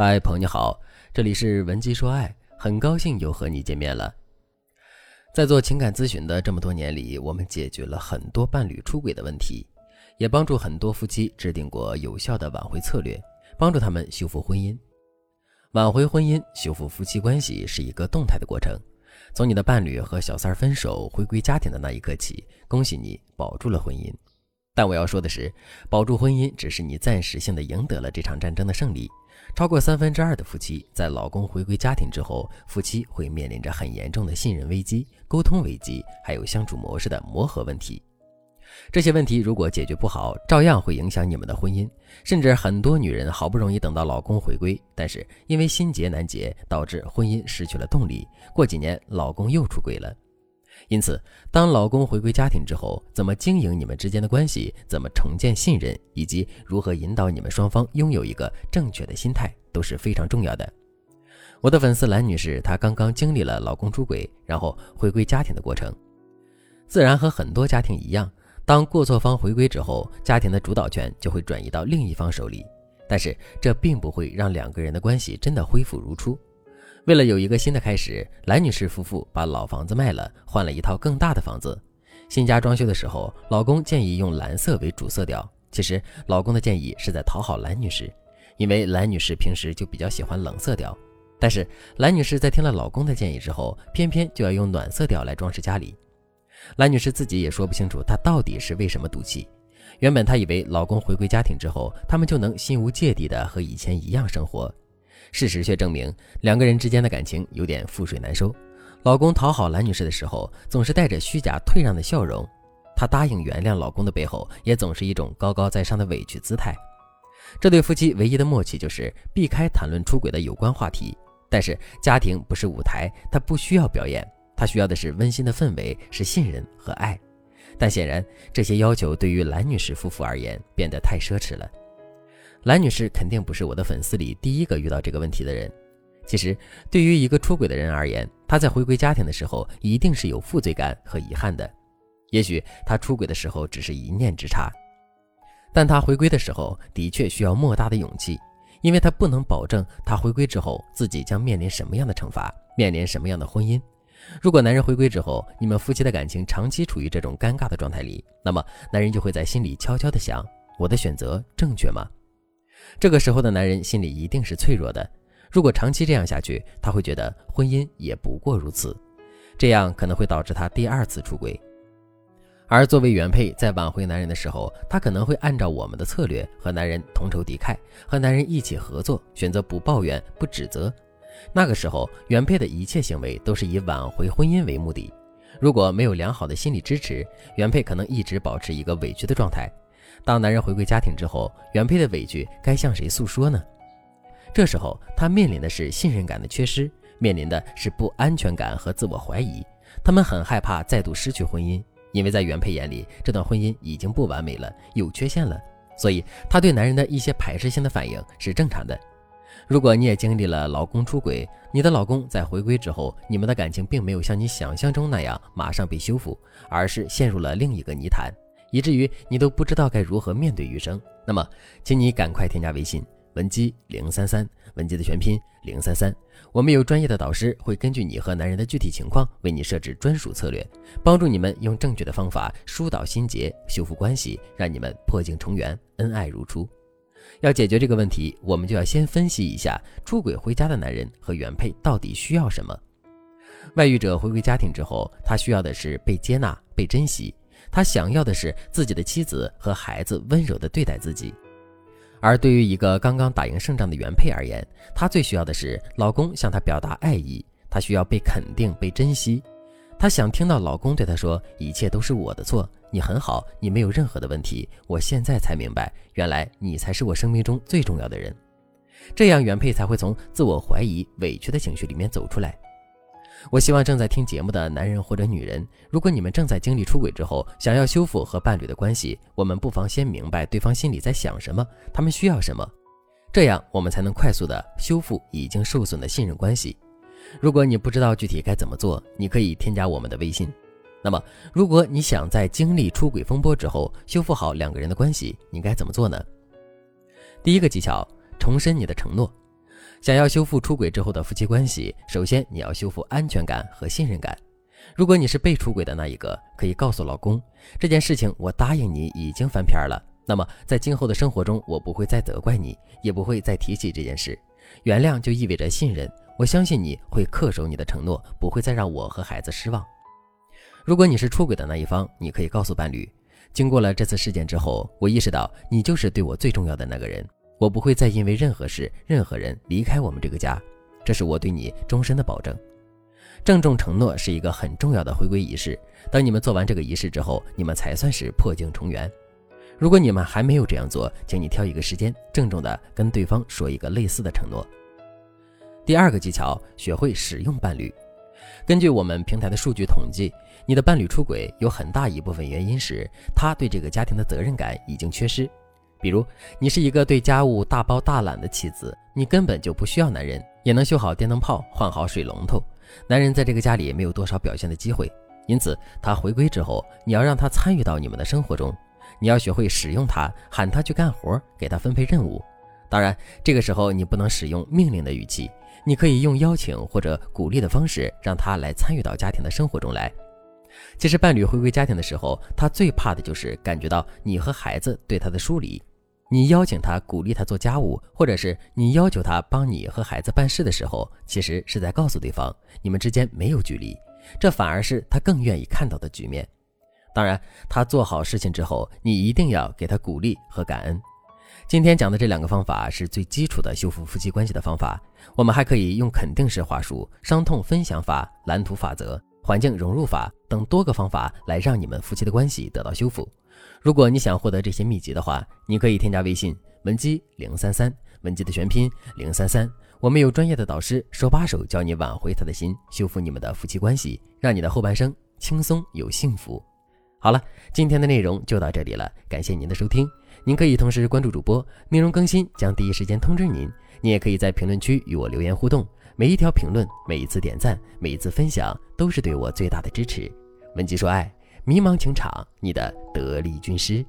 嗨，朋友你好，这里是文姬说爱，很高兴又和你见面了。在做情感咨询的这么多年里，我们解决了很多伴侣出轨的问题，也帮助很多夫妻制定过有效的挽回策略，帮助他们修复婚姻。挽回婚姻、修复夫妻关系是一个动态的过程。从你的伴侣和小三儿分手、回归家庭的那一刻起，恭喜你保住了婚姻。但我要说的是，保住婚姻只是你暂时性的赢得了这场战争的胜利。超过三分之二的夫妻在老公回归家庭之后，夫妻会面临着很严重的信任危机、沟通危机，还有相处模式的磨合问题。这些问题如果解决不好，照样会影响你们的婚姻。甚至很多女人好不容易等到老公回归，但是因为心结难解，导致婚姻失去了动力。过几年，老公又出轨了。因此，当老公回归家庭之后，怎么经营你们之间的关系，怎么重建信任，以及如何引导你们双方拥有一个正确的心态，都是非常重要的。我的粉丝兰女士，她刚刚经历了老公出轨，然后回归家庭的过程。自然和很多家庭一样，当过错方回归之后，家庭的主导权就会转移到另一方手里。但是，这并不会让两个人的关系真的恢复如初。为了有一个新的开始，兰女士夫妇把老房子卖了，换了一套更大的房子。新家装修的时候，老公建议用蓝色为主色调。其实，老公的建议是在讨好兰女士，因为兰女士平时就比较喜欢冷色调。但是，兰女士在听了老公的建议之后，偏偏就要用暖色调来装饰家里。兰女士自己也说不清楚，她到底是为什么赌气。原本她以为老公回归家庭之后，他们就能心无芥蒂的和以前一样生活。事实却证明，两个人之间的感情有点覆水难收。老公讨好兰女士的时候，总是带着虚假退让的笑容；她答应原谅老公的背后，也总是一种高高在上的委屈姿态。这对夫妻唯一的默契就是避开谈论出轨的有关话题。但是，家庭不是舞台，他不需要表演，他需要的是温馨的氛围，是信任和爱。但显然，这些要求对于兰女士夫妇而言变得太奢侈了。兰女士肯定不是我的粉丝里第一个遇到这个问题的人。其实，对于一个出轨的人而言，他在回归家庭的时候一定是有负罪感和遗憾的。也许他出轨的时候只是一念之差，但他回归的时候的确需要莫大的勇气，因为他不能保证他回归之后自己将面临什么样的惩罚，面临什么样的婚姻。如果男人回归之后，你们夫妻的感情长期处于这种尴尬的状态里，那么男人就会在心里悄悄地想：我的选择正确吗？这个时候的男人心里一定是脆弱的，如果长期这样下去，他会觉得婚姻也不过如此，这样可能会导致他第二次出轨。而作为原配，在挽回男人的时候，他可能会按照我们的策略和男人同仇敌忾，和男人一起合作，选择不抱怨、不指责。那个时候，原配的一切行为都是以挽回婚姻为目的。如果没有良好的心理支持，原配可能一直保持一个委屈的状态。当男人回归家庭之后，原配的委屈该向谁诉说呢？这时候他面临的是信任感的缺失，面临的是不安全感和自我怀疑。他们很害怕再度失去婚姻，因为在原配眼里，这段婚姻已经不完美了，有缺陷了。所以他对男人的一些排斥性的反应是正常的。如果你也经历了老公出轨，你的老公在回归之后，你们的感情并没有像你想象中那样马上被修复，而是陷入了另一个泥潭。以至于你都不知道该如何面对余生，那么，请你赶快添加微信文姬零三三，文姬的全拼零三三，我们有专业的导师会根据你和男人的具体情况为你设置专属策略，帮助你们用正确的方法疏导心结，修复关系，让你们破镜重圆，恩爱如初。要解决这个问题，我们就要先分析一下出轨回家的男人和原配到底需要什么。外遇者回归家庭之后，他需要的是被接纳、被珍惜。他想要的是自己的妻子和孩子温柔地对待自己，而对于一个刚刚打赢胜仗的原配而言，她最需要的是老公向她表达爱意，她需要被肯定、被珍惜，她想听到老公对她说：“一切都是我的错，你很好，你没有任何的问题。”我现在才明白，原来你才是我生命中最重要的人，这样原配才会从自我怀疑、委屈的情绪里面走出来。我希望正在听节目的男人或者女人，如果你们正在经历出轨之后，想要修复和伴侣的关系，我们不妨先明白对方心里在想什么，他们需要什么，这样我们才能快速的修复已经受损的信任关系。如果你不知道具体该怎么做，你可以添加我们的微信。那么，如果你想在经历出轨风波之后修复好两个人的关系，你该怎么做呢？第一个技巧，重申你的承诺。想要修复出轨之后的夫妻关系，首先你要修复安全感和信任感。如果你是被出轨的那一个，可以告诉老公这件事情，我答应你已经翻篇了。那么在今后的生活中，我不会再责怪你，也不会再提起这件事。原谅就意味着信任，我相信你会恪守你的承诺，不会再让我和孩子失望。如果你是出轨的那一方，你可以告诉伴侣，经过了这次事件之后，我意识到你就是对我最重要的那个人。我不会再因为任何事、任何人离开我们这个家，这是我对你终身的保证。郑重承诺是一个很重要的回归仪式。当你们做完这个仪式之后，你们才算是破镜重圆。如果你们还没有这样做，请你挑一个时间，郑重的跟对方说一个类似的承诺。第二个技巧，学会使用伴侣。根据我们平台的数据统计，你的伴侣出轨有很大一部分原因是他对这个家庭的责任感已经缺失。比如，你是一个对家务大包大揽的妻子，你根本就不需要男人，也能修好电灯泡、换好水龙头。男人在这个家里没有多少表现的机会，因此他回归之后，你要让他参与到你们的生活中，你要学会使用他，喊他去干活，给他分配任务。当然，这个时候你不能使用命令的语气，你可以用邀请或者鼓励的方式，让他来参与到家庭的生活中来。其实，伴侣回归家庭的时候，他最怕的就是感觉到你和孩子对他的疏离。你邀请他、鼓励他做家务，或者是你要求他帮你和孩子办事的时候，其实是在告诉对方，你们之间没有距离，这反而是他更愿意看到的局面。当然，他做好事情之后，你一定要给他鼓励和感恩。今天讲的这两个方法是最基础的修复夫妻关系的方法，我们还可以用肯定式话术、伤痛分享法、蓝图法则、环境融入法等多个方法来让你们夫妻的关系得到修复。如果你想获得这些秘籍的话，你可以添加微信文姬零三三，文姬的全拼零三三。我们有专业的导师手把手教你挽回他的心，修复你们的夫妻关系，让你的后半生轻松又幸福。好了，今天的内容就到这里了，感谢您的收听。您可以同时关注主播，内容更新将第一时间通知您。您也可以在评论区与我留言互动，每一条评论、每一次点赞、每一次分享，都是对我最大的支持。文姬说爱。迷茫情场，你的得力军师。